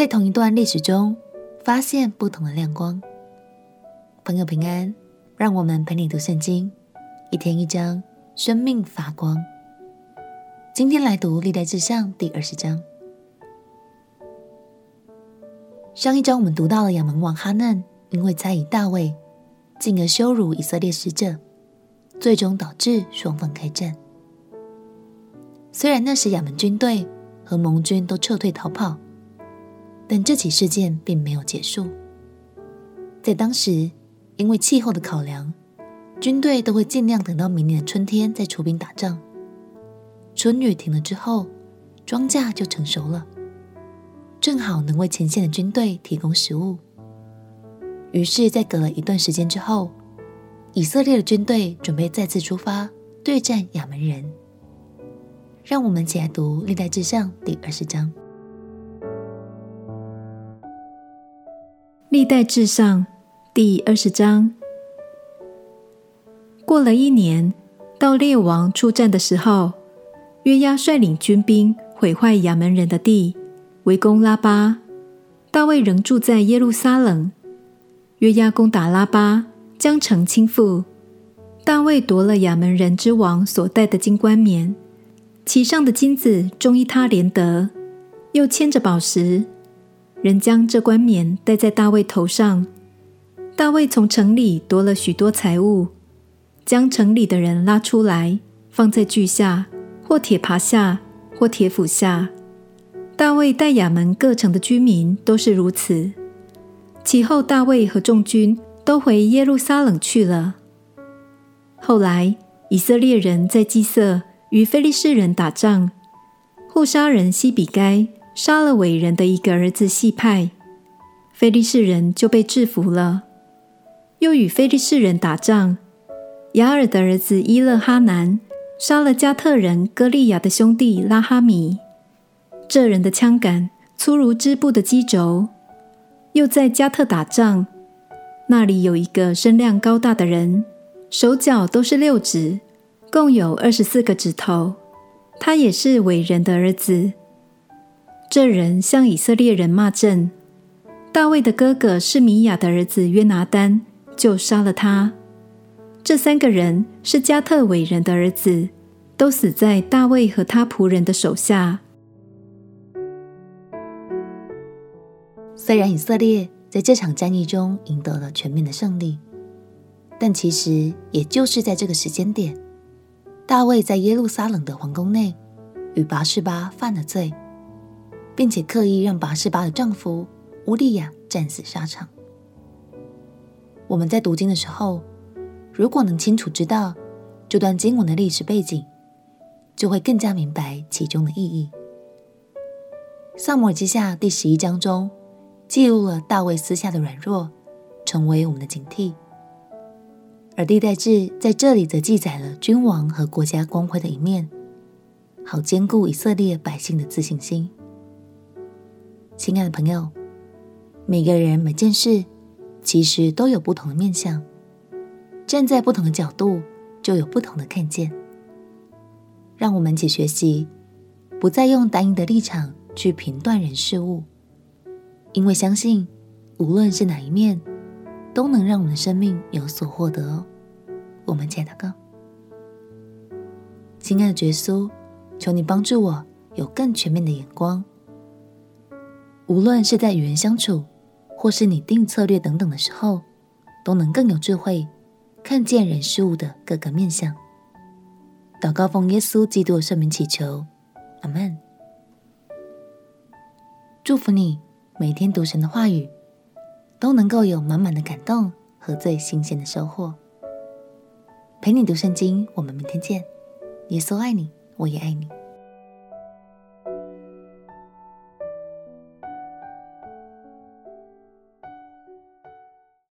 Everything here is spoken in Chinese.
在同一段历史中发现不同的亮光。朋友平安，让我们陪你读圣经，一天一章，生命发光。今天来读历代志上第二十章。上一章我们读到了亚扪王哈嫩因为猜疑大卫，进而羞辱以色列使者，最终导致双方开战。虽然那时亚扪军队和盟军都撤退逃跑，但这起事件并没有结束。在当时，因为气候的考量，军队都会尽量等到明年的春天再出兵打仗。春雨停了之后，庄稼就成熟了，正好能为前线的军队提供食物。于是，在隔了一段时间之后，以色列的军队准备再次出发对战亚门人。让我们一起来读《历代志上》第二十章。《历代志上》第二十章。过了一年，到列王出战的时候，约押率领军兵毁坏亚扪人的地，围攻拉巴。大卫仍住在耶路撒冷。约押攻打拉巴，将城倾覆。大卫夺了亚扪人之王所戴的金冠冕，其上的金子重一他连得，又嵌着宝石。人将这冠冕戴在大卫头上。大卫从城里夺了许多财物，将城里的人拉出来，放在锯下。或铁耙下，或铁斧下。大卫带亚门各城的居民都是如此。其后，大卫和众军都回耶路撒冷去了。后来，以色列人在基色与非利士人打仗，户沙人西比该杀了伟人的一个儿子细派，菲利士人就被制服了。又与菲利士人打仗，雅尔的儿子伊勒哈南。杀了加特人歌利亚的兄弟拉哈米，这人的枪杆粗如织布的机轴。又在加特打仗，那里有一个身量高大的人，手脚都是六指，共有二十四个指头。他也是伟人的儿子。这人向以色列人骂阵，大卫的哥哥是米亚的儿子约拿单就杀了他。这三个人是加特伟人的儿子，都死在大卫和他仆人的手下。虽然以色列在这场战役中赢得了全面的胜利，但其实也就是在这个时间点，大卫在耶路撒冷的皇宫内与拔示巴犯了罪，并且刻意让拔示巴的丈夫乌利亚战死沙场。我们在读经的时候，如果能清楚知道这段经文的历史背景，就会更加明白其中的意义。撒母耳记下第十一章中记录了大卫私下的软弱，成为我们的警惕；而历代志在这里则记载了君王和国家光辉的一面，好兼顾以色列百姓的自信心。亲爱的朋友，每个人每件事其实都有不同的面向。站在不同的角度，就有不同的看见。让我们一起学习，不再用单一的立场去评断人事物，因为相信无论是哪一面，都能让我们的生命有所获得。我们接着祷告，亲爱的耶稣，求你帮助我有更全面的眼光，无论是在与人相处，或是拟定策略等等的时候，都能更有智慧。看见人事物的各个面向，祷告奉耶稣基督的圣名祈求，阿门。祝福你每天读神的话语，都能够有满满的感动和最新鲜的收获。陪你读圣经，我们明天见。耶稣爱你，我也爱你。